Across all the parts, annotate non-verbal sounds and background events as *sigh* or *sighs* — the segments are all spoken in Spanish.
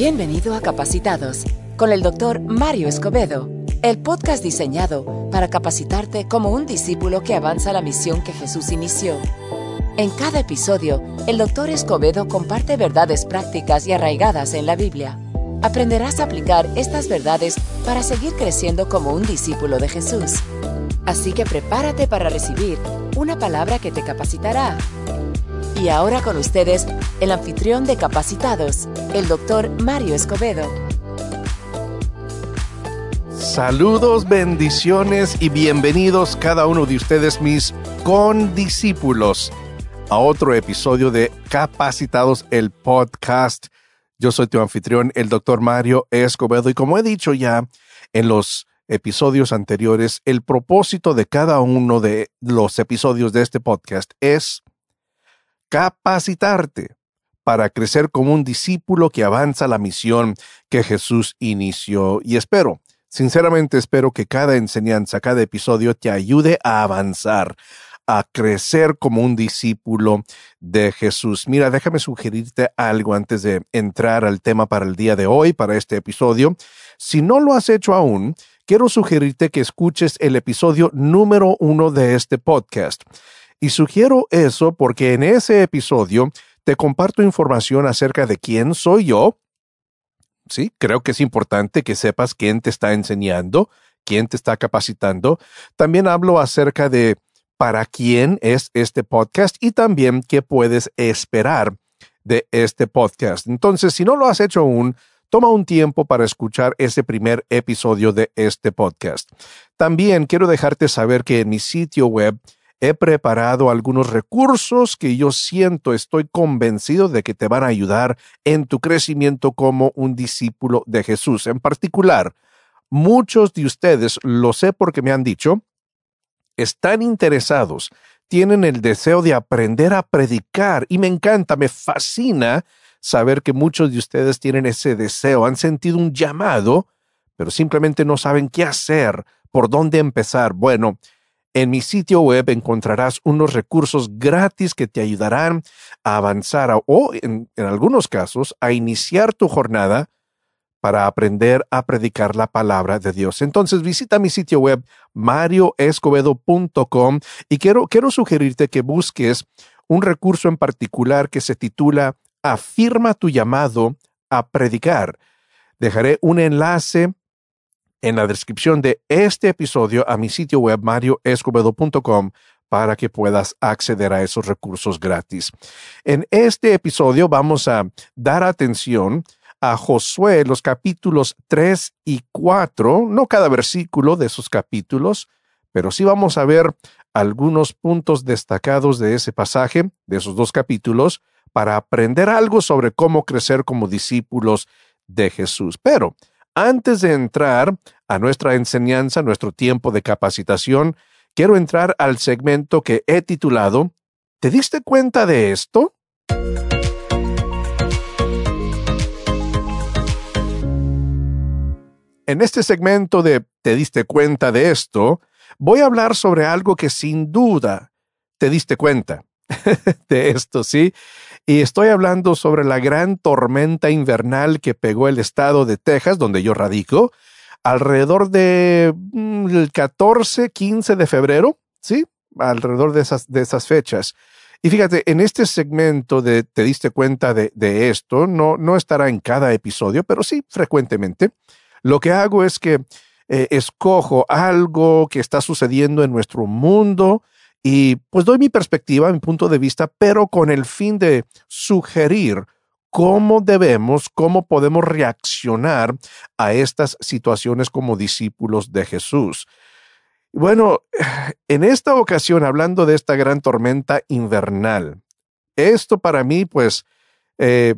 Bienvenido a Capacitados con el doctor Mario Escobedo, el podcast diseñado para capacitarte como un discípulo que avanza la misión que Jesús inició. En cada episodio, el doctor Escobedo comparte verdades prácticas y arraigadas en la Biblia. Aprenderás a aplicar estas verdades para seguir creciendo como un discípulo de Jesús. Así que prepárate para recibir una palabra que te capacitará. Y ahora con ustedes, el anfitrión de Capacitados, el doctor Mario Escobedo. Saludos, bendiciones y bienvenidos cada uno de ustedes mis condiscípulos a otro episodio de Capacitados, el podcast. Yo soy tu anfitrión, el doctor Mario Escobedo, y como he dicho ya en los episodios anteriores, el propósito de cada uno de los episodios de este podcast es capacitarte para crecer como un discípulo que avanza la misión que Jesús inició. Y espero, sinceramente espero que cada enseñanza, cada episodio te ayude a avanzar, a crecer como un discípulo de Jesús. Mira, déjame sugerirte algo antes de entrar al tema para el día de hoy, para este episodio. Si no lo has hecho aún, quiero sugerirte que escuches el episodio número uno de este podcast. Y sugiero eso porque en ese episodio te comparto información acerca de quién soy yo. Sí, creo que es importante que sepas quién te está enseñando, quién te está capacitando. También hablo acerca de para quién es este podcast y también qué puedes esperar de este podcast. Entonces, si no lo has hecho aún, toma un tiempo para escuchar ese primer episodio de este podcast. También quiero dejarte saber que en mi sitio web he preparado algunos recursos que yo siento, estoy convencido de que te van a ayudar en tu crecimiento como un discípulo de Jesús. En particular, muchos de ustedes, lo sé porque me han dicho, están interesados, tienen el deseo de aprender a predicar y me encanta, me fascina saber que muchos de ustedes tienen ese deseo, han sentido un llamado, pero simplemente no saben qué hacer, por dónde empezar. Bueno, en mi sitio web encontrarás unos recursos gratis que te ayudarán a avanzar o, en, algunos casos, a iniciar tu jornada para aprender a predicar la palabra de Dios. Entonces visita mi sitio web marioescobedo.com y quiero, quiero sugerirte que busques un recurso en particular que se titula Afirma tu llamado a predicar. Dejaré un enlace en la descripción de este episodio a mi sitio web marioescobedo.com para que puedas acceder a esos recursos gratis. En este episodio vamos a dar atención a Josué, los capítulos 3 y 4, no cada versículo de esos capítulos, pero sí vamos a ver algunos puntos destacados de ese pasaje, de esos dos capítulos, para aprender algo sobre cómo crecer como discípulos de Jesús. Pero antes de entrar a nuestra enseñanza, nuestro tiempo de capacitación, quiero entrar al segmento que he titulado ¿Te diste cuenta de esto? En este segmento de ¿Te diste cuenta de esto? voy a hablar sobre algo que sin duda te diste cuenta *laughs* de esto, ¿sí? Y estoy hablando sobre la gran tormenta invernal que pegó el estado de Texas, donde yo radico, alrededor de mm, el 14, 15 de febrero, ¿sí? Alrededor de esas, de esas fechas. Y fíjate, en este segmento de te diste cuenta de, de esto, no, no estará en cada episodio, pero sí frecuentemente. Lo que hago es que eh, escojo algo que está sucediendo en nuestro mundo, y pues doy mi perspectiva, mi punto de vista, pero con el fin de sugerir cómo debemos, cómo podemos reaccionar a estas situaciones como discípulos de Jesús. Bueno, *sighs* en esta ocasión, hablando de esta gran tormenta invernal, esto para mí, pues, eh,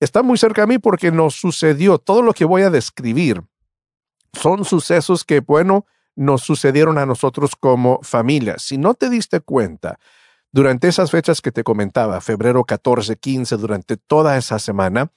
está muy cerca a mí porque nos sucedió todo lo que voy a describir. Son sucesos que, bueno, nos sucedieron a nosotros como familia. Si no te diste cuenta, durante esas fechas que te comentaba, febrero 14, 15, durante toda esa semana,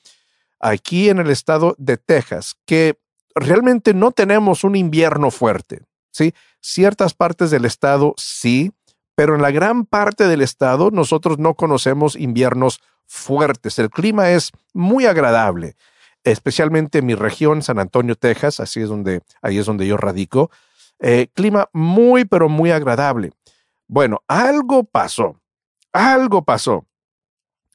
aquí en el estado de Texas, que realmente no tenemos un invierno fuerte, ¿sí? Ciertas partes del estado sí, pero en la gran parte del estado nosotros no conocemos inviernos fuertes. El clima es muy agradable. especialmente en mi región, San Antonio, Texas, así es donde, ahí es donde yo radico. Eh, clima muy, pero muy agradable. Bueno, algo pasó, algo pasó.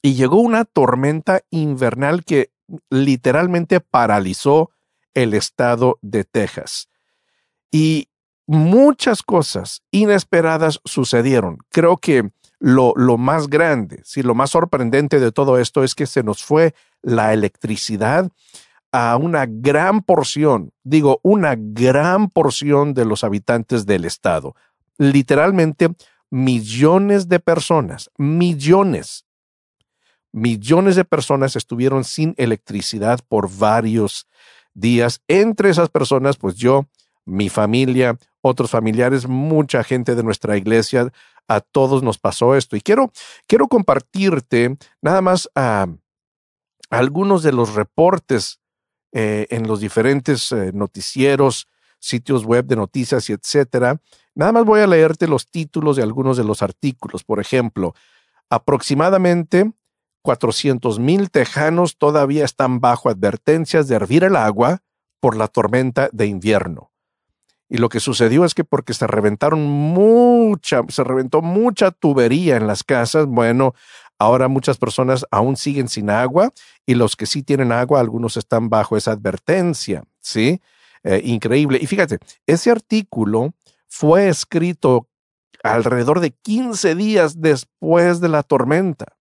Y llegó una tormenta invernal que literalmente paralizó el estado de Texas. Y muchas cosas inesperadas sucedieron. Creo que lo, lo más grande, sí, lo más sorprendente de todo esto es que se nos fue la electricidad a una gran porción, digo, una gran porción de los habitantes del estado. Literalmente millones de personas, millones, millones de personas estuvieron sin electricidad por varios días. Entre esas personas, pues yo, mi familia, otros familiares, mucha gente de nuestra iglesia, a todos nos pasó esto. Y quiero, quiero compartirte nada más a algunos de los reportes eh, en los diferentes eh, noticieros, sitios web de noticias y etcétera. Nada más voy a leerte los títulos de algunos de los artículos. Por ejemplo, aproximadamente 400 mil tejanos todavía están bajo advertencias de hervir el agua por la tormenta de invierno. Y lo que sucedió es que porque se reventaron mucha, se reventó mucha tubería en las casas, bueno, ahora muchas personas aún siguen sin agua y los que sí tienen agua, algunos están bajo esa advertencia, ¿sí? Eh, increíble. Y fíjate, ese artículo fue escrito alrededor de 15 días después de la tormenta.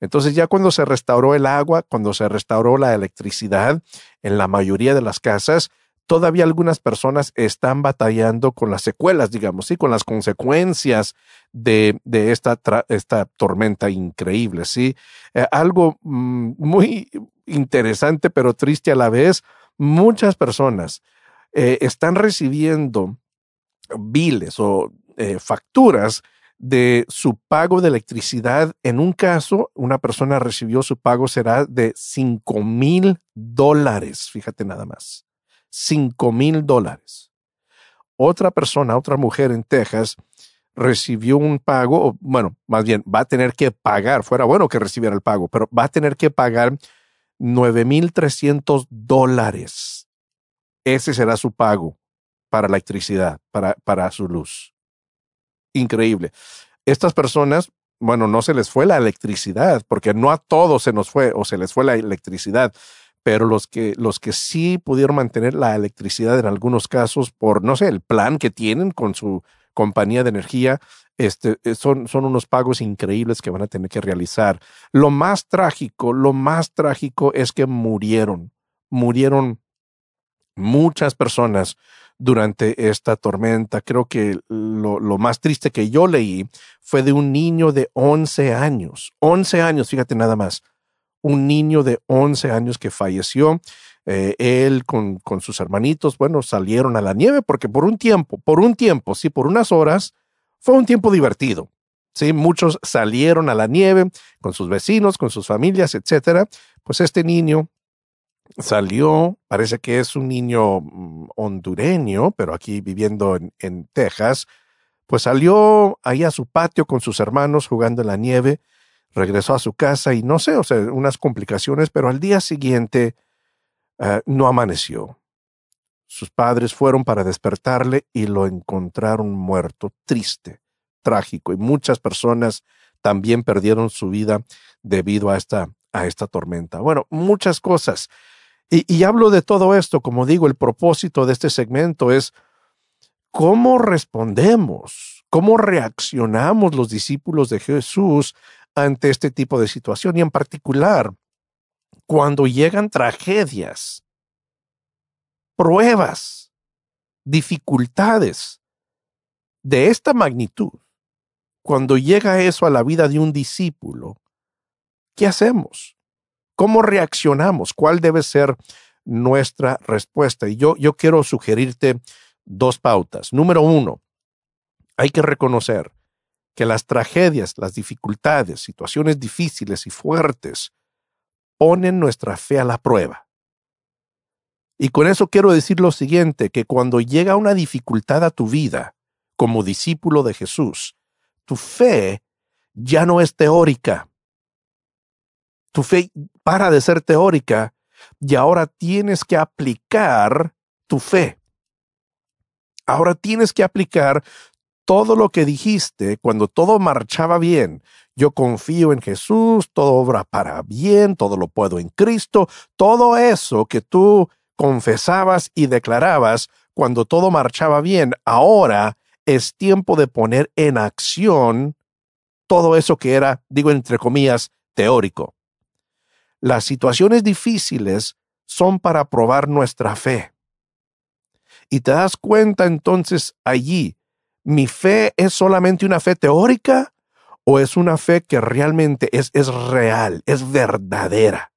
Entonces ya cuando se restauró el agua, cuando se restauró la electricidad en la mayoría de las casas, todavía algunas personas están batallando con las secuelas, digamos, sí, con las consecuencias de, esta, esta tormenta increíble, sí. Eh, algo mm, muy interesante, pero triste a la vez, muchas personas eh, están recibiendo biles o eh, facturas de su pago de electricidad. En un caso, una persona recibió su pago será de cinco mil dólares, fíjate nada más. 5 mil dólares. Otra persona, otra mujer en Texas, recibió un pago, bueno, más bien va a tener que pagar, fuera bueno que recibiera el pago, pero va a tener que pagar 9 mil 300 dólares. Ese será su pago para la electricidad, para, para su luz. Increíble. Estas personas, bueno, no se les fue la electricidad, porque no a todos se nos fue o se les fue la electricidad, pero los que, los que sí pudieron mantener la electricidad en algunos casos por, no sé, el plan que tienen con su compañía de energía, este, eh, son, son unos pagos increíbles que van a tener que realizar. Lo más trágico, lo más trágico es que murieron, murieron muchas personas durante esta tormenta. Creo que lo, lo, más triste que yo leí fue de un niño de 11 años, 11 años, fíjate nada más, un niño de 11 años que falleció. Eh, él con, con, sus hermanitos, bueno, salieron a la nieve porque por un tiempo, por un tiempo, sí, por unas horas, fue un tiempo divertido. Sí, muchos salieron a la nieve con sus vecinos, con sus familias, etcétera. Pues este niño salió, parece que es un niño mm, hondureño, pero aquí viviendo en, en Texas, pues salió ahí a su patio con sus hermanos jugando en la nieve regresó a su casa y no sé, o sea, unas complicaciones, pero al día siguiente uh, no amaneció. Sus padres fueron para despertarle y lo encontraron muerto, triste, trágico, y muchas personas también perdieron su vida debido a esta, a esta tormenta. Bueno, muchas cosas. Y hablo de todo esto, como digo, el propósito de este segmento es cómo respondemos, cómo reaccionamos los discípulos de Jesús ante este tipo de situación y en particular cuando llegan tragedias, pruebas, dificultades de esta magnitud, cuando llega eso a la vida de un discípulo, ¿qué hacemos? ¿Cómo reaccionamos? ¿Cuál debe ser nuestra respuesta? Y yo, yo quiero sugerirte dos pautas. Número uno, hay que reconocer que las tragedias, las dificultades, situaciones difíciles y fuertes ponen nuestra fe a la prueba. Y con eso quiero decir lo siguiente, que cuando llega una dificultad a tu vida como discípulo de Jesús, tu fe ya no es teórica. Tu fe para de ser teórica y ahora tienes que aplicar tu fe. Ahora tienes que aplicar todo lo que dijiste cuando todo marchaba bien. Yo confío en Jesús, todo obra para bien, todo lo puedo en Cristo, todo eso que tú confesabas y declarabas cuando todo marchaba bien, ahora es tiempo de poner en acción todo eso que era, digo entre comillas, teórico. Las situaciones difíciles son para probar nuestra fe. Y te das cuenta entonces allí, ¿mi fe es solamente una fe teórica o es una fe que realmente es, es real, es verdadera?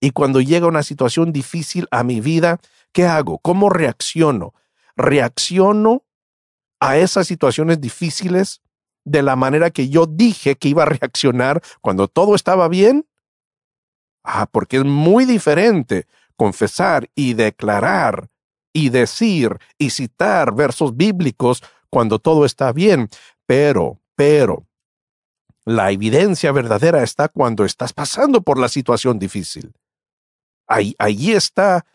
Y cuando llega una situación difícil a mi vida, ¿qué hago? ¿Cómo reacciono? ¿Reacciono a esas situaciones difíciles de la manera que yo dije que iba a reaccionar cuando todo estaba bien? Ah, porque es muy diferente confesar y declarar y decir y citar versos bíblicos cuando todo está bien. Pero, pero, la evidencia verdadera está cuando estás pasando por la situación difícil. Ahí, allí está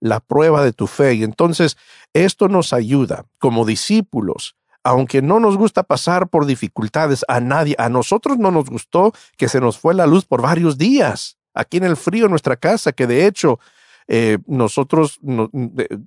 la prueba de tu fe. Y entonces esto nos ayuda como discípulos. Aunque no nos gusta pasar por dificultades a nadie, a nosotros no nos gustó que se nos fue la luz por varios días aquí en el frío en nuestra casa, que de hecho eh, nosotros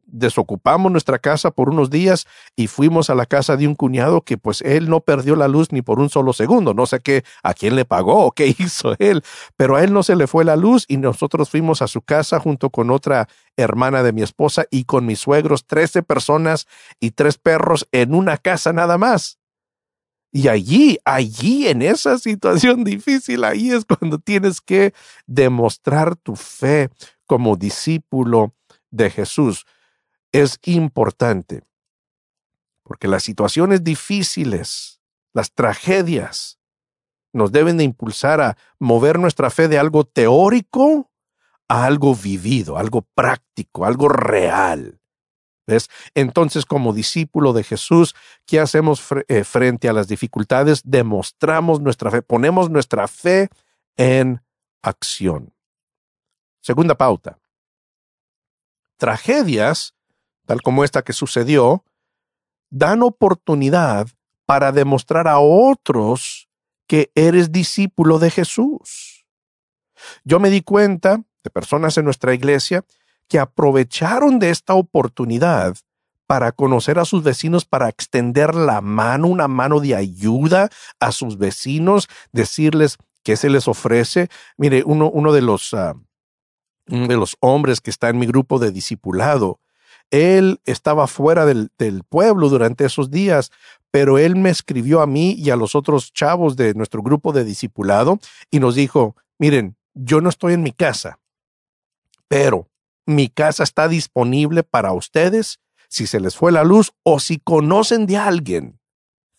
desocupamos nuestra casa por unos días y fuimos a la casa de un cuñado que pues él no perdió la luz ni por un solo segundo. No sé qué, a quién le pagó o qué *laughs* hizo él, pero a él no se le fue la luz y nosotros fuimos a su casa junto con otra hermana de mi esposa y con mis suegros, trece personas y tres perros en una casa nada más. Y allí, allí en esa situación difícil, ahí es cuando tienes que demostrar tu fe como discípulo de Jesús. Es importante, porque las situaciones difíciles, las tragedias, nos deben de impulsar a mover nuestra fe de algo teórico a algo vivido, algo práctico, algo real. ¿Ves? Entonces, como discípulo de Jesús, ¿qué hacemos eh, frente a las dificultades? Demostramos nuestra fe, ponemos nuestra fe en acción. Segunda pauta. Tragedias, tal como esta que sucedió, dan oportunidad para demostrar a otros que eres discípulo de Jesús. Yo me di cuenta de personas en nuestra iglesia que aprovecharon de esta oportunidad para conocer a sus vecinos, para extender la mano, una mano de ayuda a sus vecinos, decirles qué se les ofrece. Mire, uno, de los ah, de los hombres que está en mi grupo de discipulado, él estaba fuera del, del, pueblo durante esos días, pero él me escribió a mí y a los otros chavos de nuestro grupo de discipulado y nos dijo, miren, yo no estoy en mi casa, pero mi casa está disponible para ustedes si se les fue la luz o si conocen de alguien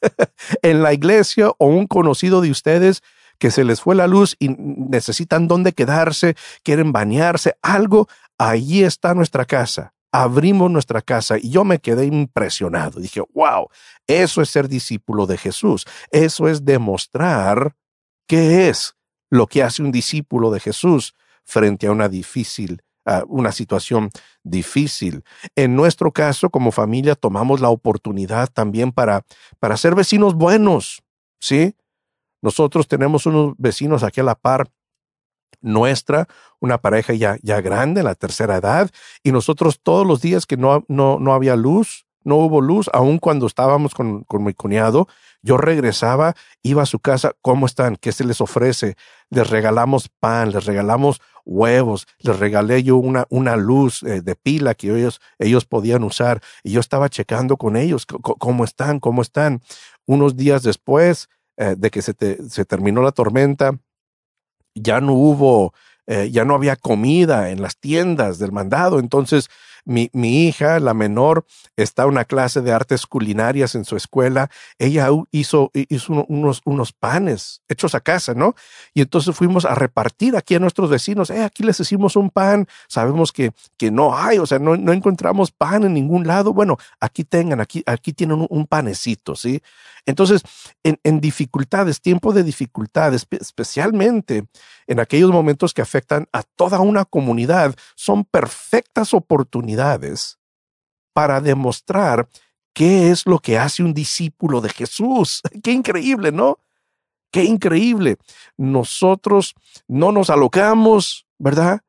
*laughs* en la iglesia o un conocido de ustedes que se les fue la luz y necesitan dónde quedarse, quieren bañarse, algo, ahí está nuestra casa. Abrimos nuestra casa y yo me quedé impresionado. Dije, wow, eso es ser discípulo de Jesús. Eso es demostrar qué es lo que hace un discípulo de Jesús frente a una difícil una situación difícil. En nuestro caso, como familia, tomamos la oportunidad también para, para ser vecinos buenos, ¿sí? Nosotros tenemos unos vecinos aquí a la par nuestra, una pareja ya, ya grande, en la tercera edad, y nosotros todos los días que no, no, no había luz, no hubo luz, aun cuando estábamos con, con, mi cuñado, yo regresaba, iba a su casa, ¿cómo están? ¿Qué se les ofrece? Les regalamos pan, les regalamos huevos, les regalé yo una, una luz eh, de pila que ellos, ellos podían usar, y yo estaba checando con ellos, ¿cómo están? ¿Cómo están? Unos días después, eh, de que se, se, terminó la tormenta, ya no hubo, eh, ya no había comida en las tiendas del mandado. Entonces mi, mi hija, la menor, está en una clase de artes culinarias en su escuela. Ella hizo, hizo unos, unos panes hechos a casa, ¿no? Y entonces fuimos a repartir aquí a nuestros vecinos. Eh, aquí les hicimos un pan. Sabemos que, que no hay, o sea, no, no encontramos pan en ningún lado. Bueno, aquí tengan, aquí, aquí tienen un, panecito, ¿sí? Entonces, en, en dificultades, tiempo de dificultades, especialmente en aquellos momentos que afectan a toda una comunidad, son perfectas oportunidades para demostrar qué es lo que hace un discípulo de Jesús. *laughs* Qué increíble, ¿no? Qué increíble. Nosotros no nos alocamos, ¿verdad?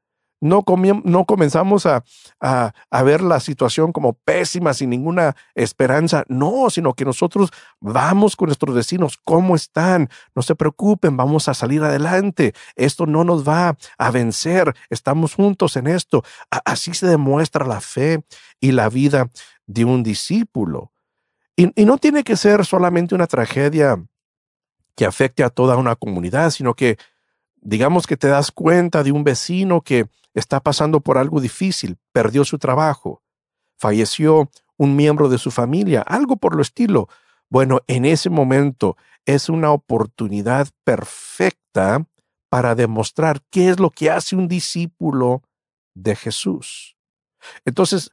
No, no comenzamos a, a, ver la situación como pésima, sin ninguna esperanza. No, sino que nosotros vamos con nuestros vecinos. ¿Cómo están? No se preocupen, vamos a salir adelante. Esto no nos va a vencer. Estamos juntos en esto. así se demuestra la fe y la vida de un discípulo. Y, y no tiene que ser solamente una tragedia que afecte a toda una comunidad, sino que digamos que te das cuenta de un vecino que está pasando por algo difícil, perdió su trabajo, falleció un miembro de su familia, algo por lo estilo. Bueno, en ese momento es una oportunidad perfecta para demostrar qué es lo que hace un discípulo de Jesús. Entonces,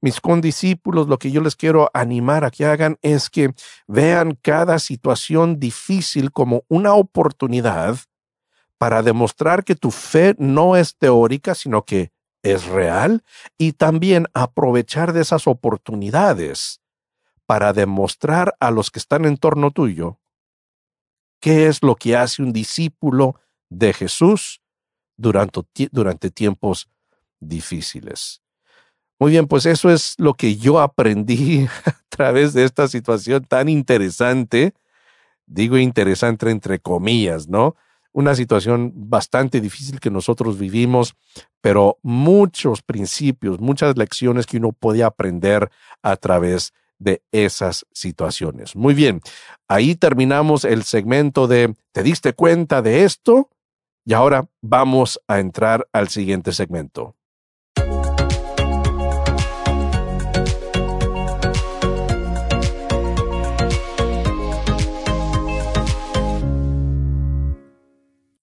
mis condiscípulos, lo que yo les quiero animar a que hagan es que vean cada situación difícil como una oportunidad para demostrar que tu fe no es teórica, sino que es real, y también aprovechar de esas oportunidades para demostrar a los que están en torno tuyo qué es lo que hace un discípulo de Jesús durante, durante tiempos difíciles. Muy bien, pues eso es lo que yo aprendí *laughs* a través de esta situación tan interesante. Digo interesante entre comillas, ¿no? Una situación bastante difícil que nosotros vivimos, pero muchos principios, muchas lecciones que uno podía aprender a través de esas situaciones. Muy bien, ahí terminamos el segmento de ¿te diste cuenta de esto? Y ahora vamos a entrar al siguiente segmento.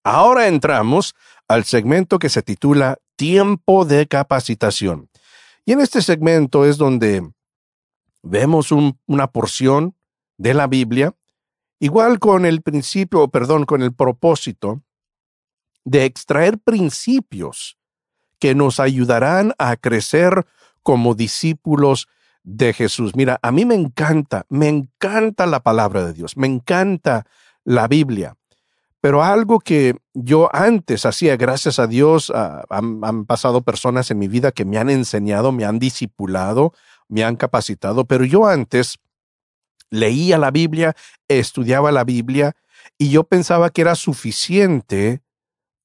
Ahora entramos al segmento que se titula Tiempo de capacitación. Y en este segmento es donde vemos una porción de la Biblia, igual con el principio, perdón, con el propósito de extraer principios que nos ayudarán a crecer como discípulos de Jesús. Mira, a mí me encanta, me encanta la palabra de Dios, me encanta la Biblia. Pero algo que yo antes hacía, gracias a Dios, ah, han, pasado personas en mi vida que me han enseñado, me han discipulado, me han capacitado, pero yo antes leía la Biblia, estudiaba la Biblia y yo pensaba que era suficiente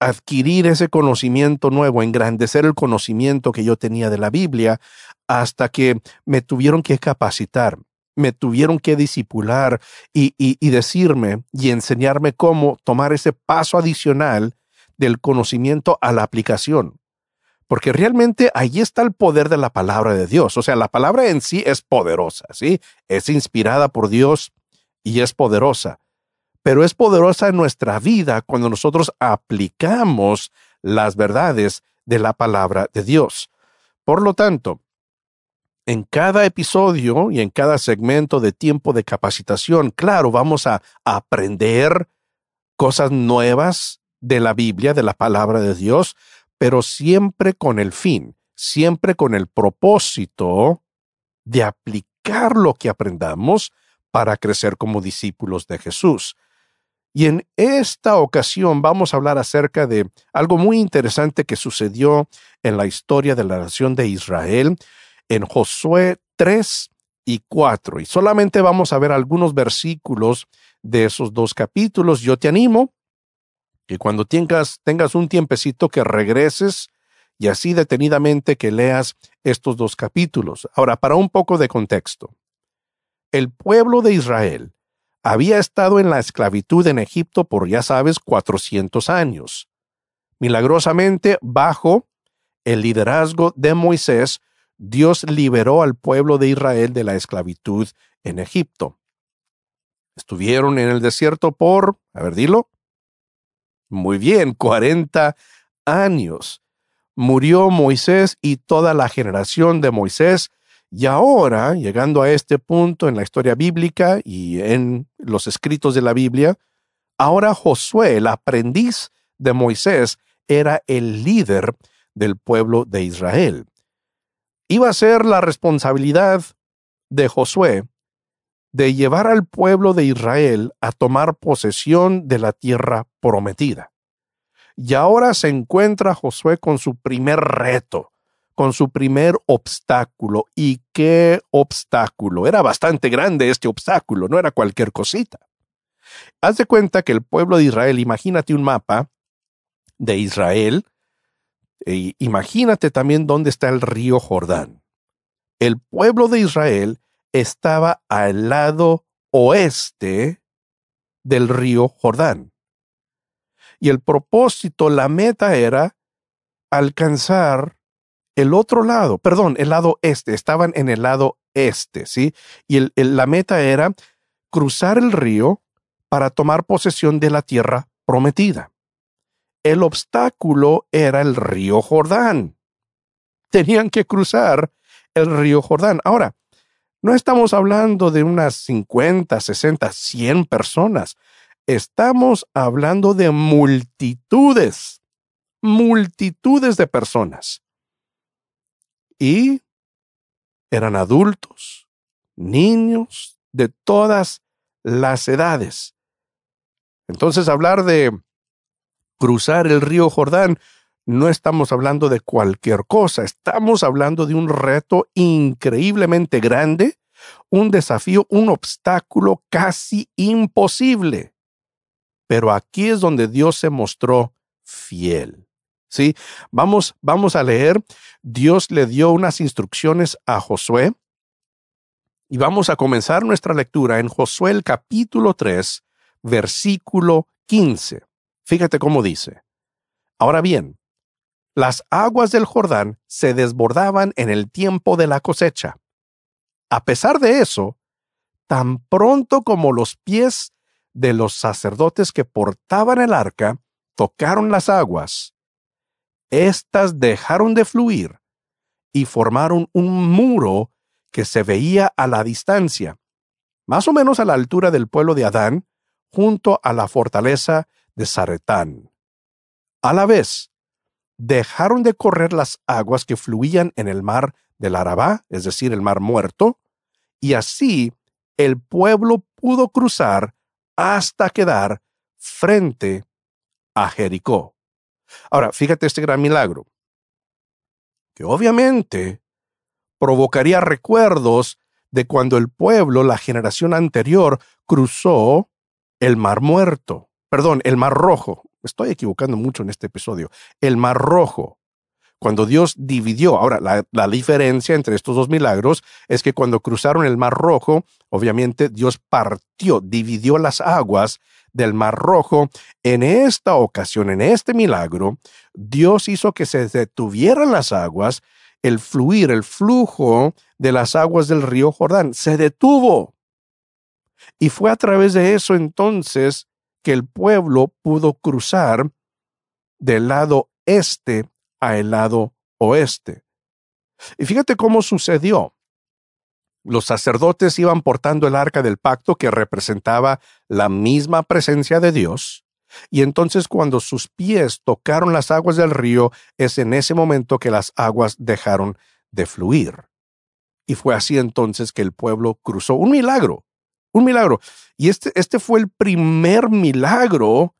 adquirir ese conocimiento nuevo, engrandecer el conocimiento que yo tenía de la Biblia, hasta que me tuvieron que capacitar me tuvieron que disipular y, y, decirme y enseñarme cómo tomar ese paso adicional del conocimiento a la aplicación. Porque realmente ahí está el poder de la palabra de Dios. O sea, la palabra en sí es poderosa, ¿sí? Es inspirada por Dios y es poderosa. Pero es poderosa en nuestra vida cuando nosotros aplicamos las verdades de la palabra de Dios. Por lo tanto, en cada episodio y en cada segmento de tiempo de capacitación, claro, vamos a aprender cosas nuevas de la Biblia, de la palabra de Dios, pero siempre con el fin, siempre con el propósito de aplicar lo que aprendamos para crecer como discípulos de Jesús. Y en esta ocasión vamos a hablar acerca de algo muy interesante que sucedió en la historia de la nación de Israel, en Josué 3 y 4. Y solamente vamos a ver algunos versículos de esos dos capítulos. Yo te animo que cuando tengas, tengas un tiempecito que regreses y así detenidamente que leas estos dos capítulos. Ahora, para un poco de contexto. El pueblo de Israel había estado en la esclavitud en Egipto por, ya sabes, 400 años. Milagrosamente, bajo el liderazgo de Moisés, Dios liberó al pueblo de Israel de la esclavitud en Egipto. Estuvieron en el desierto por, a ver, dilo. Muy bien, 40 años. Murió Moisés y toda la generación de Moisés. Y ahora, llegando a este punto en la historia bíblica y en los escritos de la Biblia, ahora Josué, el aprendiz de Moisés, era el líder del pueblo de Israel. Iba a ser la responsabilidad de Josué de llevar al pueblo de Israel a tomar posesión de la tierra prometida. Y ahora se encuentra Josué con su primer reto, con su primer obstáculo. ¿Y qué obstáculo? Era bastante grande este obstáculo, no era cualquier cosita. Haz de cuenta que el pueblo de Israel, imagínate un mapa de Israel, e imagínate también dónde está el río Jordán. El pueblo de Israel estaba al lado oeste del río Jordán. Y el propósito, la meta era alcanzar el otro lado, perdón, el lado este, estaban en el lado este, ¿sí? Y la meta era cruzar el río para tomar posesión de la tierra prometida. El obstáculo era el río Jordán. Tenían que cruzar el río Jordán. Ahora, no estamos hablando de unas 50, 60, 100 personas. Estamos hablando de multitudes, multitudes de personas. Y eran adultos, niños, de todas las edades. Entonces hablar de cruzar el río Jordán, no estamos hablando de cualquier cosa, estamos hablando de un reto increíblemente grande, un desafío, un obstáculo casi imposible. Pero aquí es donde Dios se mostró fiel. ¿Sí? Vamos, vamos a leer. Dios le dio unas instrucciones a Josué. Y vamos a comenzar nuestra lectura en Josué capítulo 3, versículo 15. Fíjate cómo dice. Ahora bien, las aguas del Jordán se desbordaban en el tiempo de la cosecha. A pesar de eso, tan pronto como los pies de los sacerdotes que portaban el arca tocaron las aguas, éstas dejaron de fluir y formaron un muro que se veía a la distancia, más o menos a la altura del pueblo de Adán, junto a la fortaleza de Zaretán. A la vez, dejaron de correr las aguas que fluían en el mar del Arabá, es decir, el mar muerto, y así el pueblo pudo cruzar hasta quedar frente a Jericó. Ahora, fíjate este gran milagro, que obviamente provocaría recuerdos de cuando el pueblo, la generación anterior, cruzó el mar muerto, perdón, el mar rojo, estoy equivocando mucho en este episodio, el Mar Rojo. Cuando Dios dividió, ahora la, diferencia entre estos dos milagros es que cuando cruzaron el Mar Rojo, obviamente Dios partió, dividió las aguas del Mar Rojo. En esta ocasión, en este milagro, Dios hizo que se detuvieran las aguas, el fluir, el flujo de las aguas del río Jordán, se detuvo. Y fue a través de eso entonces que el pueblo pudo cruzar del lado este a el lado oeste. Y fíjate cómo sucedió. Los sacerdotes iban portando el arca del pacto que representaba la misma presencia de Dios, y entonces cuando sus pies tocaron las aguas del río, es en ese momento que las aguas dejaron de fluir. Y fue así entonces que el pueblo cruzó. Un milagro, un milagro. Y este, este fue el primer milagro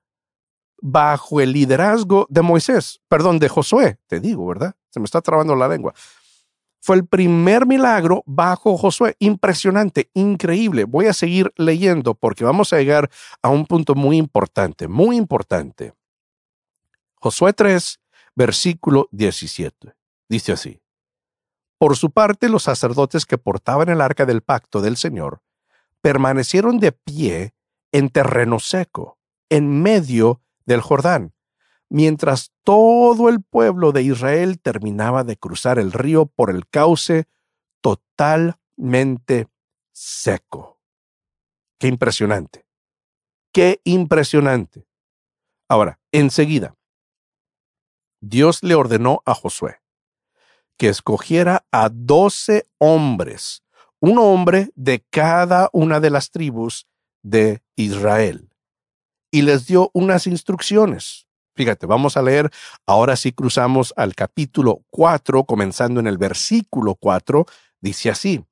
bajo el liderazgo de Moisés, perdón, de Josué, te digo, ¿verdad? Se me está trabando la lengua. Fue el primer milagro bajo Josué. Impresionante, increíble. Voy a seguir leyendo porque vamos a llegar a un punto muy importante, muy importante. Josué 3, versículo 17. Dice así. Por su parte, los sacerdotes que portaban el arca del pacto del Señor permanecieron de pie en terreno seco, en medio del Jordán, mientras todo el pueblo de Israel terminaba de cruzar el río por el cauce totalmente seco. Qué impresionante. Qué impresionante. Ahora, enseguida, Dios le ordenó a Josué que escogiera a doce hombres, un hombre de cada una de las tribus de Israel, y les dio unas instrucciones. Fíjate, vamos a leer, ahora sí cruzamos al capítulo 4, comenzando en el versículo 4, dice así.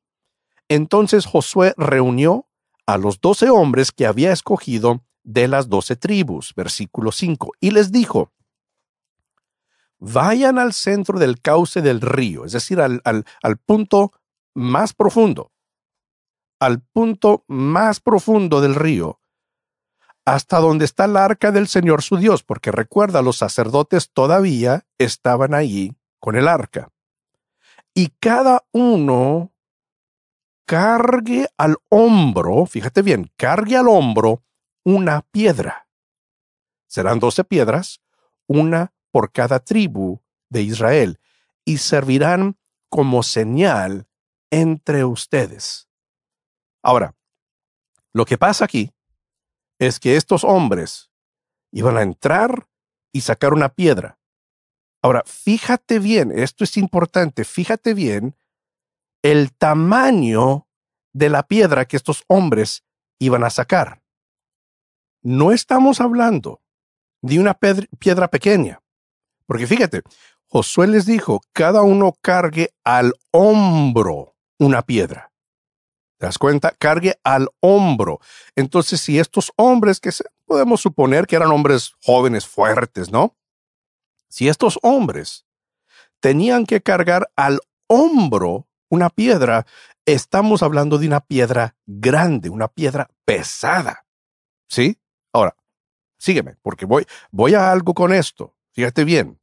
Entonces Josué reunió a los doce hombres que había escogido de las doce tribus, versículo 5, y les dijo, vayan al centro del cauce del río, es decir, al, al, al punto más profundo, al punto más profundo del río, hasta donde está el arca del Señor su Dios, porque recuerda, los sacerdotes todavía estaban allí con el arca. Y cada uno cargue al hombro, fíjate bien, cargue al hombro una piedra. Serán doce piedras, una por cada tribu de Israel, y servirán como señal entre ustedes. Ahora, lo que pasa aquí es que estos hombres iban a entrar y sacar una piedra. Ahora, fíjate bien, esto es importante, fíjate bien el tamaño de la piedra que estos hombres iban a sacar. No estamos hablando de una piedra pequeña, porque fíjate, Josué les dijo, cada uno cargue al hombro una piedra. ¿Te das cuenta? Cargue al hombro. Entonces, si estos hombres, que podemos suponer que eran hombres jóvenes, fuertes, ¿no? Si estos hombres tenían que cargar al hombro una piedra, estamos hablando de una piedra grande, una piedra pesada. ¿Sí? Ahora, sígueme, porque voy, voy a algo con esto. Fíjate bien.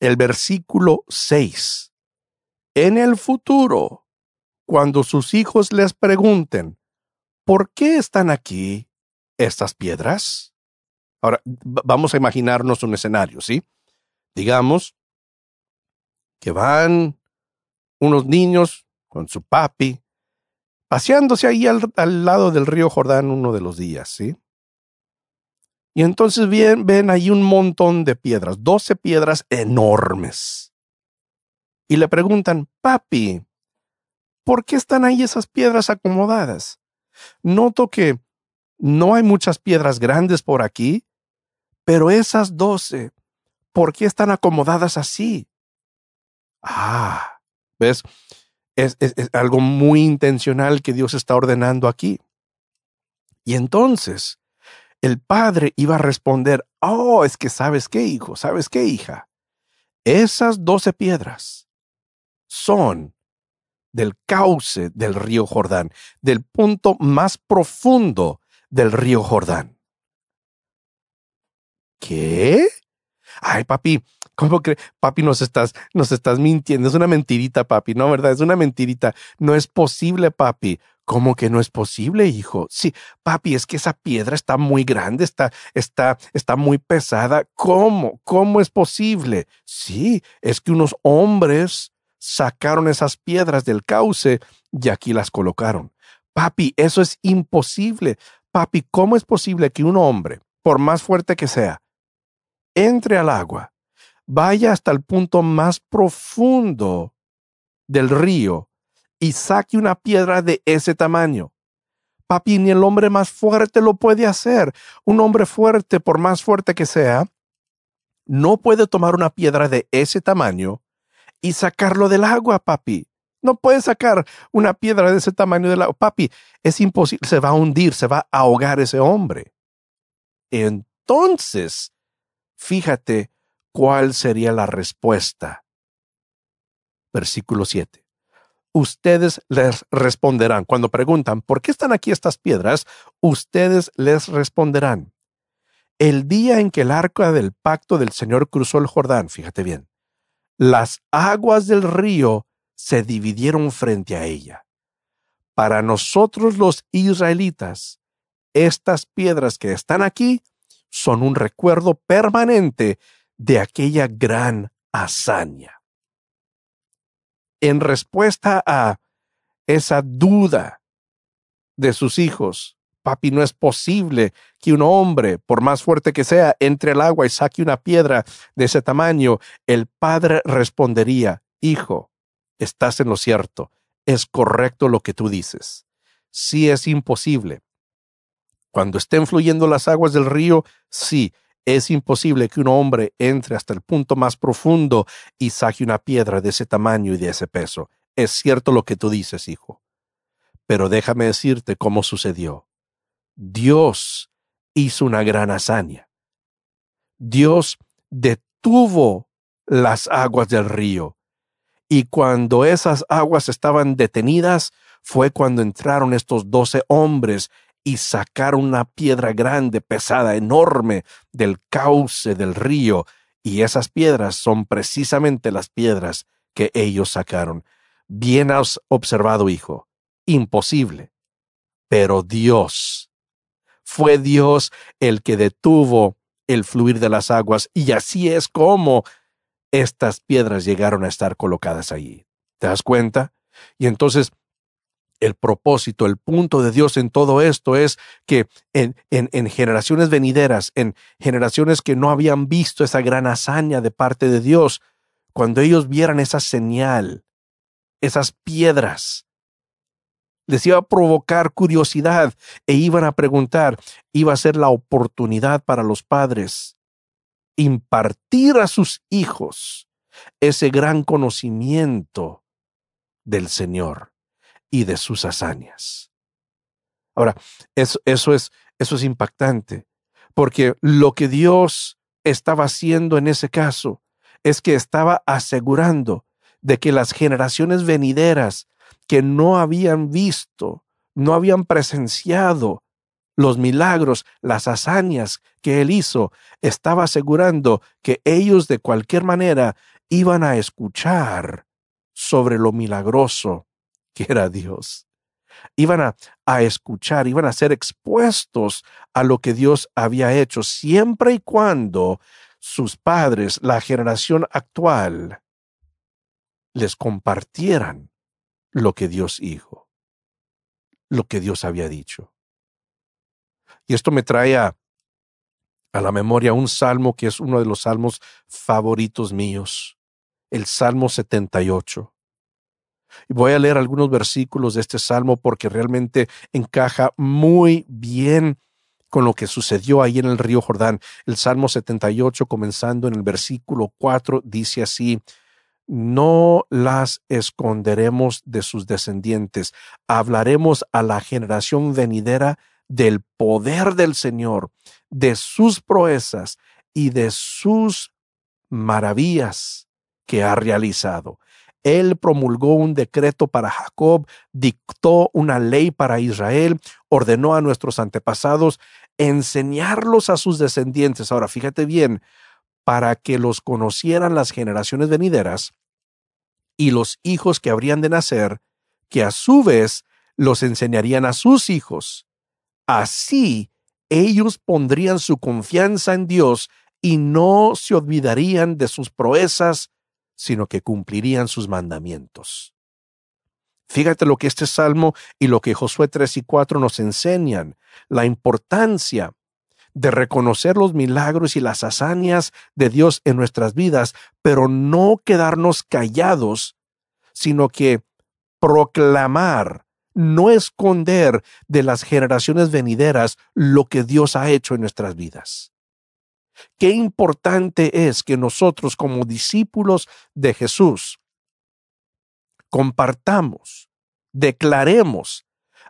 El versículo 6. En el futuro, cuando sus hijos les pregunten, ¿por qué están aquí estas piedras? Ahora, vamos a imaginarnos un escenario, ¿sí? Digamos que van unos niños con su papi, paseándose ahí al, lado del río Jordán uno de los días, ¿sí? Y entonces ven, ven ahí un montón de piedras, doce piedras enormes. Y le preguntan, papi, ¿por qué están ahí esas piedras acomodadas? Noto que no hay muchas piedras grandes por aquí, pero esas doce, ¿por qué están acomodadas así? Ah, ¿Ves? Es, algo muy intencional que Dios está ordenando aquí. Y entonces el padre iba a responder, oh, es que sabes qué, hijo, sabes qué, hija. Esas doce piedras son del cauce del río Jordán, del punto más profundo del río Jordán. ¿Qué? Ay, papi, ¿Cómo que, papi, nos estás, nos estás mintiendo? Es una mentirita, papi, ¿no? ¿Verdad? Es una mentirita. No es posible, papi. ¿Cómo que no es posible, hijo? Sí, papi, es que esa piedra está muy grande, está, está, está muy pesada. ¿Cómo? ¿Cómo es posible? Sí, es que unos hombres sacaron esas piedras del cauce y aquí las colocaron. Papi, eso es imposible. Papi, ¿cómo es posible que un hombre, por más fuerte que sea, entre al agua vaya hasta el punto más profundo del río y saque una piedra de ese tamaño. Papi, ni el hombre más fuerte lo puede hacer. Un hombre fuerte, por más fuerte que sea, no puede tomar una piedra de ese tamaño y sacarlo del agua, papi. No puede sacar una piedra de ese tamaño del agua. Papi, es imposible, se va a hundir, se va a ahogar ese hombre. Entonces, fíjate ¿cuál sería la respuesta? Versículo 7. Ustedes les responderán. Cuando preguntan, ¿por qué están aquí estas piedras? Ustedes les responderán. El día en que el arca del pacto del Señor cruzó el Jordán, fíjate bien, las aguas del río se dividieron frente a ella. Para nosotros los israelitas, estas piedras que están aquí son un recuerdo permanente de aquella gran hazaña. En respuesta a esa duda de sus hijos, papi, no es posible que un hombre, por más fuerte que sea, entre al agua y saque una piedra de ese tamaño, el padre respondería, hijo, estás en lo cierto, es correcto lo que tú dices. Sí es imposible. Cuando estén fluyendo las aguas del río, sí, es imposible que un hombre entre hasta el punto más profundo y saque una piedra de ese tamaño y de ese peso. Es cierto lo que tú dices, hijo. Pero déjame decirte cómo sucedió. Dios hizo una gran hazaña. Dios detuvo las aguas del río. Y cuando esas aguas estaban detenidas, fue cuando entraron estos doce hombres y sacaron una piedra grande, pesada, enorme del cauce del río, y esas piedras son precisamente las piedras que ellos sacaron. Bien has observado, hijo, imposible. Pero Dios, fue Dios el que detuvo el fluir de las aguas, y así es como estas piedras llegaron a estar colocadas allí. ¿Te das cuenta? Y entonces el propósito, el punto de Dios en todo esto es que en, en, generaciones venideras, en generaciones que no habían visto esa gran hazaña de parte de Dios, cuando ellos vieran esa señal, esas piedras, les iba a provocar curiosidad e iban a preguntar, iba a ser la oportunidad para los padres impartir a sus hijos ese gran conocimiento del Señor y de sus hazañas. Ahora, eso, eso, es, eso es impactante, porque lo que Dios estaba haciendo en ese caso es que estaba asegurando de que las generaciones venideras que no habían visto, no habían presenciado los milagros, las hazañas que él hizo, estaba asegurando que ellos de cualquier manera iban a escuchar sobre lo milagroso que era Dios. Iban a, a, escuchar, iban a ser expuestos a lo que Dios había hecho, siempre y cuando sus padres, la generación actual, les compartieran lo que Dios dijo, lo que Dios había dicho. Y esto me trae a, la memoria un salmo que es uno de los salmos favoritos míos, el Salmo 78. Y voy a leer algunos versículos de este salmo porque realmente encaja muy bien con lo que sucedió ahí en el río Jordán. El Salmo 78, comenzando en el versículo 4, dice así, no las esconderemos de sus descendientes, hablaremos a la generación venidera del poder del Señor, de sus proezas y de sus maravillas que ha realizado. Él promulgó un decreto para Jacob, dictó una ley para Israel, ordenó a nuestros antepasados enseñarlos a sus descendientes. Ahora, fíjate bien, para que los conocieran las generaciones venideras y los hijos que habrían de nacer, que a su vez los enseñarían a sus hijos. Así ellos pondrían su confianza en Dios y no se olvidarían de sus proezas sino que cumplirían sus mandamientos. Fíjate lo que este salmo y lo que Josué 3 y 4 nos enseñan, la importancia de reconocer los milagros y las hazañas de Dios en nuestras vidas, pero no quedarnos callados, sino que proclamar, no esconder de las generaciones venideras lo que Dios ha hecho en nuestras vidas. Qué importante es que nosotros como discípulos de Jesús compartamos, declaremos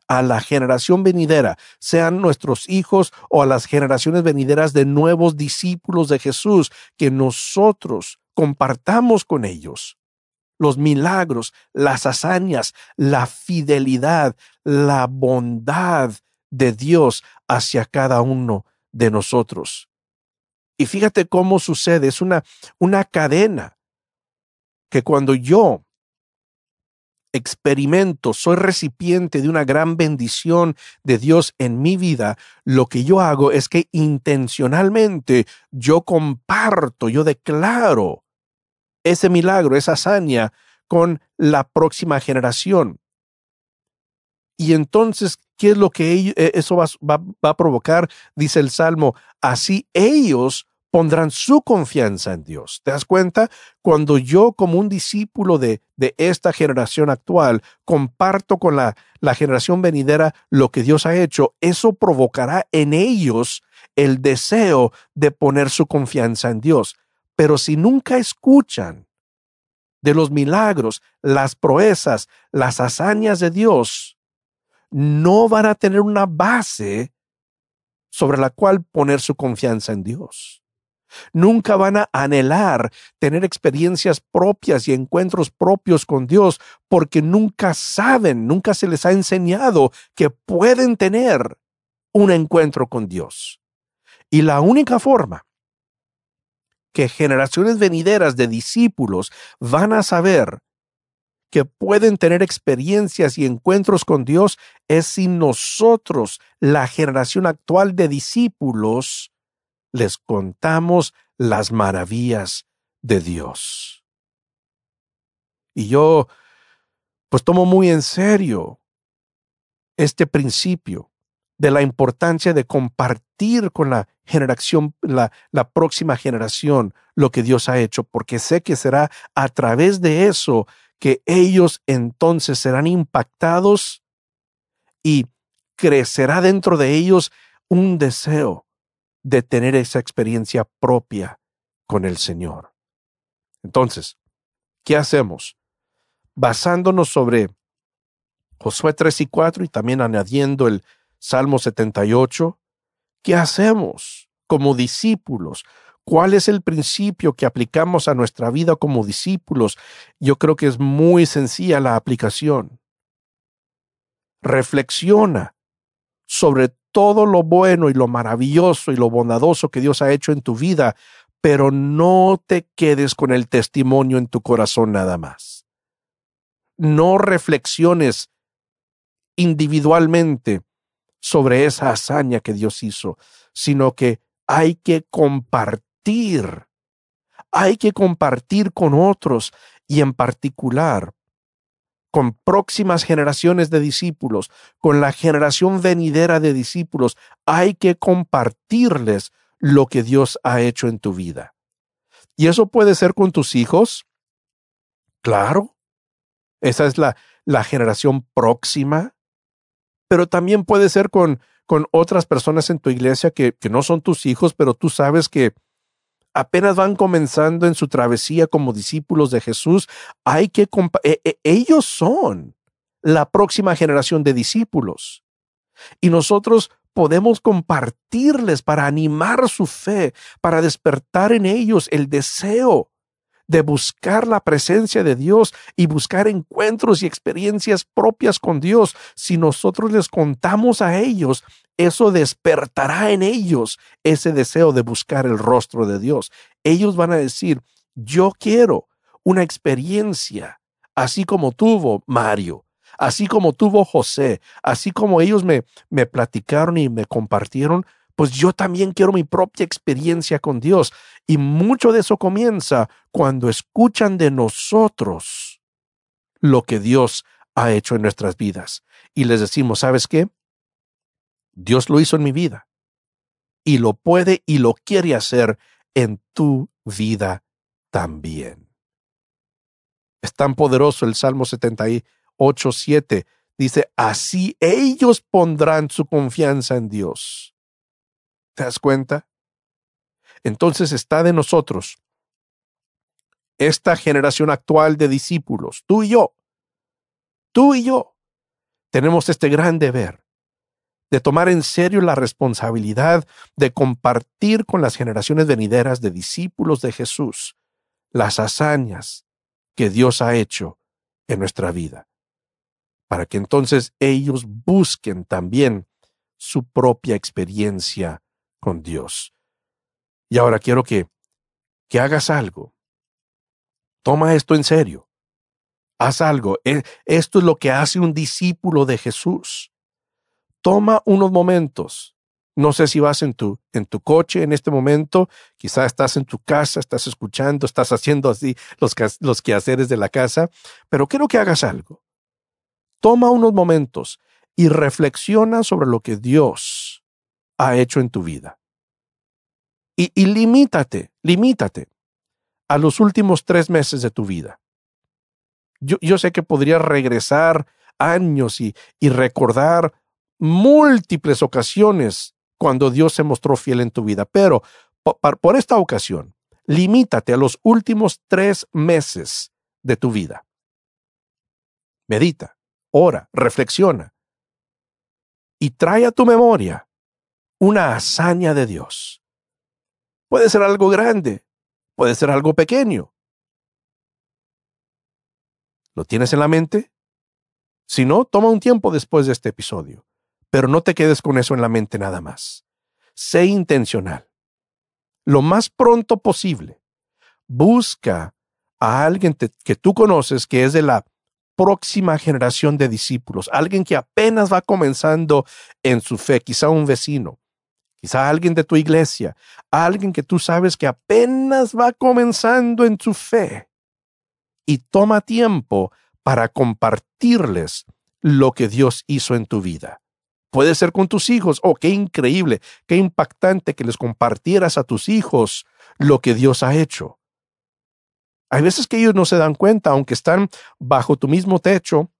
a la generación venidera, sean nuestros hijos o a las generaciones venideras de nuevos discípulos de Jesús, que nosotros compartamos con ellos los milagros, las hazañas, la fidelidad, la bondad de Dios hacia cada uno de nosotros. Y fíjate cómo sucede, es una, una cadena que cuando yo experimento, soy recipiente de una gran bendición de Dios en mi vida, lo que yo hago es que intencionalmente yo comparto, yo declaro ese milagro, esa hazaña con la próxima generación. Y entonces, ¿qué es lo que eh, eso va, va a provocar? Dice el Salmo, así ellos pondrán su confianza en Dios. ¿Te das cuenta? Cuando yo como un discípulo de, de esta generación actual comparto con la, la generación venidera lo que Dios ha hecho, eso provocará en ellos el deseo de poner su confianza en Dios. Pero si nunca escuchan de los milagros, las proezas, las hazañas de Dios, no van a tener una base sobre la cual poner su confianza en Dios. Nunca van a anhelar tener experiencias propias y encuentros propios con Dios porque nunca saben, nunca se les ha enseñado que pueden tener un encuentro con Dios. Y la única forma que generaciones venideras de discípulos van a saber que pueden tener experiencias y encuentros con Dios es si nosotros, la generación actual de discípulos, les contamos las maravillas de Dios. Y yo, pues tomo muy en serio este principio de la importancia de compartir con la generación, la, la, próxima generación, lo que Dios ha hecho, porque sé que será a través de eso que ellos entonces serán impactados y crecerá dentro de ellos un deseo de tener esa experiencia propia con el Señor. Entonces, ¿qué hacemos? Basándonos sobre Josué 3 y 4 y también añadiendo el Salmo 78, ¿qué hacemos como discípulos? ¿Cuál es el principio que aplicamos a nuestra vida como discípulos? Yo creo que es muy sencilla la aplicación. Reflexiona sobre todo lo bueno y lo maravilloso y lo bondadoso que Dios ha hecho en tu vida, pero no te quedes con el testimonio en tu corazón nada más. No reflexiones individualmente sobre esa hazaña que Dios hizo, sino que hay que compartir, hay que compartir con otros y en particular con próximas generaciones de discípulos, con la generación venidera de discípulos, hay que compartirles lo que Dios ha hecho en tu vida. Y eso puede ser con tus hijos, claro, esa es la, la generación próxima, pero también puede ser con, con otras personas en tu iglesia que, que no son tus hijos, pero tú sabes que apenas van comenzando en su travesía como discípulos de Jesús, hay que e, e, ellos son la próxima generación de discípulos. Y nosotros podemos compartirles para animar su fe, para despertar en ellos el deseo de buscar la presencia de Dios y buscar encuentros y experiencias propias con Dios. Si nosotros les contamos a ellos eso despertará en ellos ese deseo de buscar el rostro de Dios. Ellos van a decir, yo quiero una experiencia, así como tuvo Mario, así como tuvo José, así como ellos me, me platicaron y me compartieron, pues yo también quiero mi propia experiencia con Dios. Y mucho de eso comienza cuando escuchan de nosotros lo que Dios ha hecho en nuestras vidas. Y les decimos, ¿sabes qué? Dios lo hizo en mi vida y lo puede y lo quiere hacer en tu vida también. Es tan poderoso el Salmo 78, 7. Dice, así ellos pondrán su confianza en Dios. ¿Te das cuenta? Entonces está de nosotros esta generación actual de discípulos, tú y yo, tú y yo, tenemos este gran deber de tomar en serio la responsabilidad de compartir con las generaciones venideras de discípulos de Jesús las hazañas que Dios ha hecho en nuestra vida, para que entonces ellos busquen también su propia experiencia con Dios. Y ahora quiero que, que hagas algo. Toma esto en serio. Haz algo. E, esto es lo que hace un discípulo de Jesús. Toma unos momentos. No sé si vas en tu, en tu coche en este momento, quizá estás en tu casa, estás escuchando, estás haciendo así los, los quehaceres de la casa, pero quiero que hagas algo. Toma unos momentos y reflexiona sobre lo que Dios ha hecho en tu vida. Y, y limítate, limítate a los últimos tres meses de tu vida. Yo, yo sé que podrías regresar años y, y recordar múltiples ocasiones cuando Dios se mostró fiel en tu vida, pero por, por esta ocasión, limítate a los últimos tres meses de tu vida. Medita, ora, reflexiona y trae a tu memoria una hazaña de Dios. Puede ser algo grande, puede ser algo pequeño. ¿Lo tienes en la mente? Si no, toma un tiempo después de este episodio, pero no te quedes con eso en la mente nada más. Sé intencional. Lo más pronto posible, busca a alguien que tú conoces que es de la próxima generación de discípulos, alguien que apenas va comenzando en su fe, quizá un vecino, quizá alguien de tu iglesia, alguien que tú sabes que apenas va comenzando en su fe. Y toma tiempo para compartirles lo que Dios hizo en tu vida. Puede ser con tus hijos. Oh, qué increíble, qué impactante que les compartieras a tus hijos lo que Dios ha hecho. Hay veces que ellos no se dan cuenta, aunque están bajo tu mismo techo,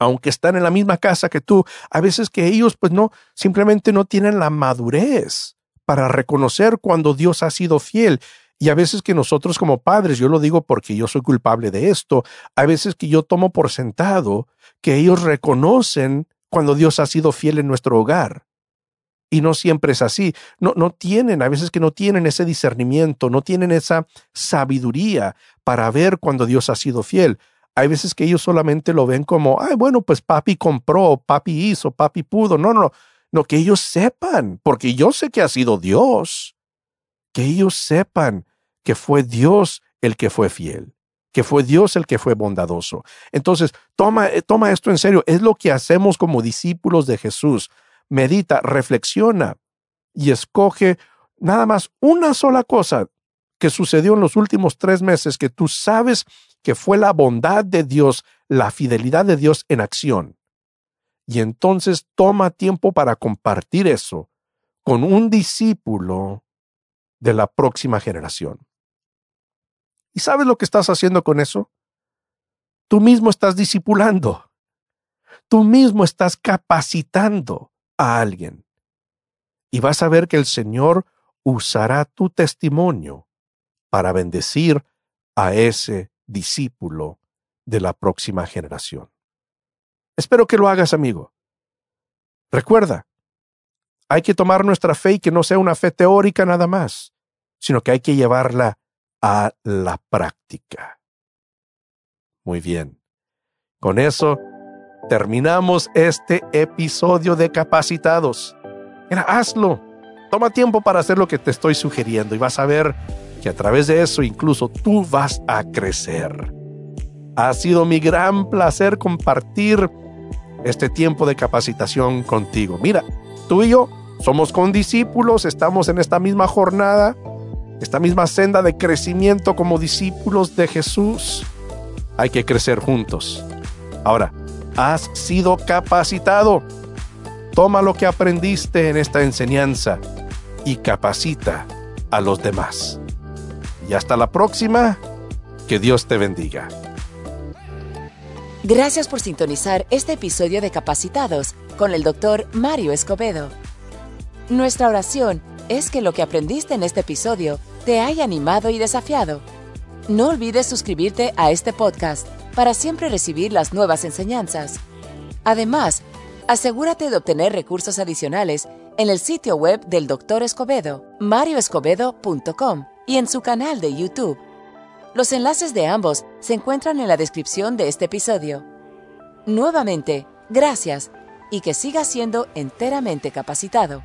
aunque están en la misma casa que tú, a veces que ellos pues no, simplemente no tienen la madurez para reconocer cuando Dios ha sido fiel. Y a veces que nosotros como padres, yo lo digo porque yo soy culpable de esto, a veces que yo tomo por sentado que ellos reconocen cuando Dios ha sido fiel en nuestro hogar. Y no siempre es así. No, no tienen, a veces que no tienen ese discernimiento, no tienen esa sabiduría para ver cuando Dios ha sido fiel. Hay veces que ellos solamente lo ven como, ay, bueno, pues papi compró, papi hizo, papi pudo. No, no, no, que ellos sepan, porque yo sé que ha sido Dios. Que ellos sepan que fue Dios el que fue fiel, que fue Dios el que fue bondadoso. Entonces, toma, eh, toma esto en serio. Es lo que hacemos como discípulos de Jesús medita, reflexiona y escoge nada más una sola cosa que sucedió en los últimos tres meses que tú sabes que fue la bondad de Dios, la fidelidad de Dios en acción. Y entonces toma tiempo para compartir eso con un discípulo de la próxima generación. ¿Y sabes lo que estás haciendo con eso? Tú mismo estás discipulando. Tú mismo estás capacitando a alguien. Y vas a ver que el Señor usará tu testimonio para bendecir a ese discípulo de la próxima generación. Espero que lo hagas, amigo. Recuerda, hay que tomar nuestra fe y que no sea una fe teórica nada más, sino que hay que llevarla a la práctica. Muy bien. Con eso terminamos este episodio de Capacitados. Mira, hazlo. Toma tiempo para hacer lo que te estoy sugiriendo y vas a ver que a través de eso incluso tú vas a crecer. Ha sido mi gran placer compartir este tiempo de capacitación contigo. Mira, tú y yo somos condiscípulos, estamos en esta misma jornada, esta misma senda de crecimiento como discípulos de Jesús. Hay que crecer juntos. Ahora, has sido capacitado. Toma lo que aprendiste en esta enseñanza y capacita a los demás. Y hasta la próxima, que Dios te bendiga. Gracias por sintonizar este episodio de Capacitados con el doctor Mario Escobedo. Nuestra oración es que lo que aprendiste en este episodio te haya animado y desafiado. No olvides suscribirte a este podcast para siempre recibir las nuevas enseñanzas. Además, asegúrate de obtener recursos adicionales en el sitio web del Dr. Escobedo, marioescobedo.com y en su canal de YouTube. Los enlaces de ambos se encuentran en la descripción de este episodio. Nuevamente, gracias y que siga siendo enteramente capacitado.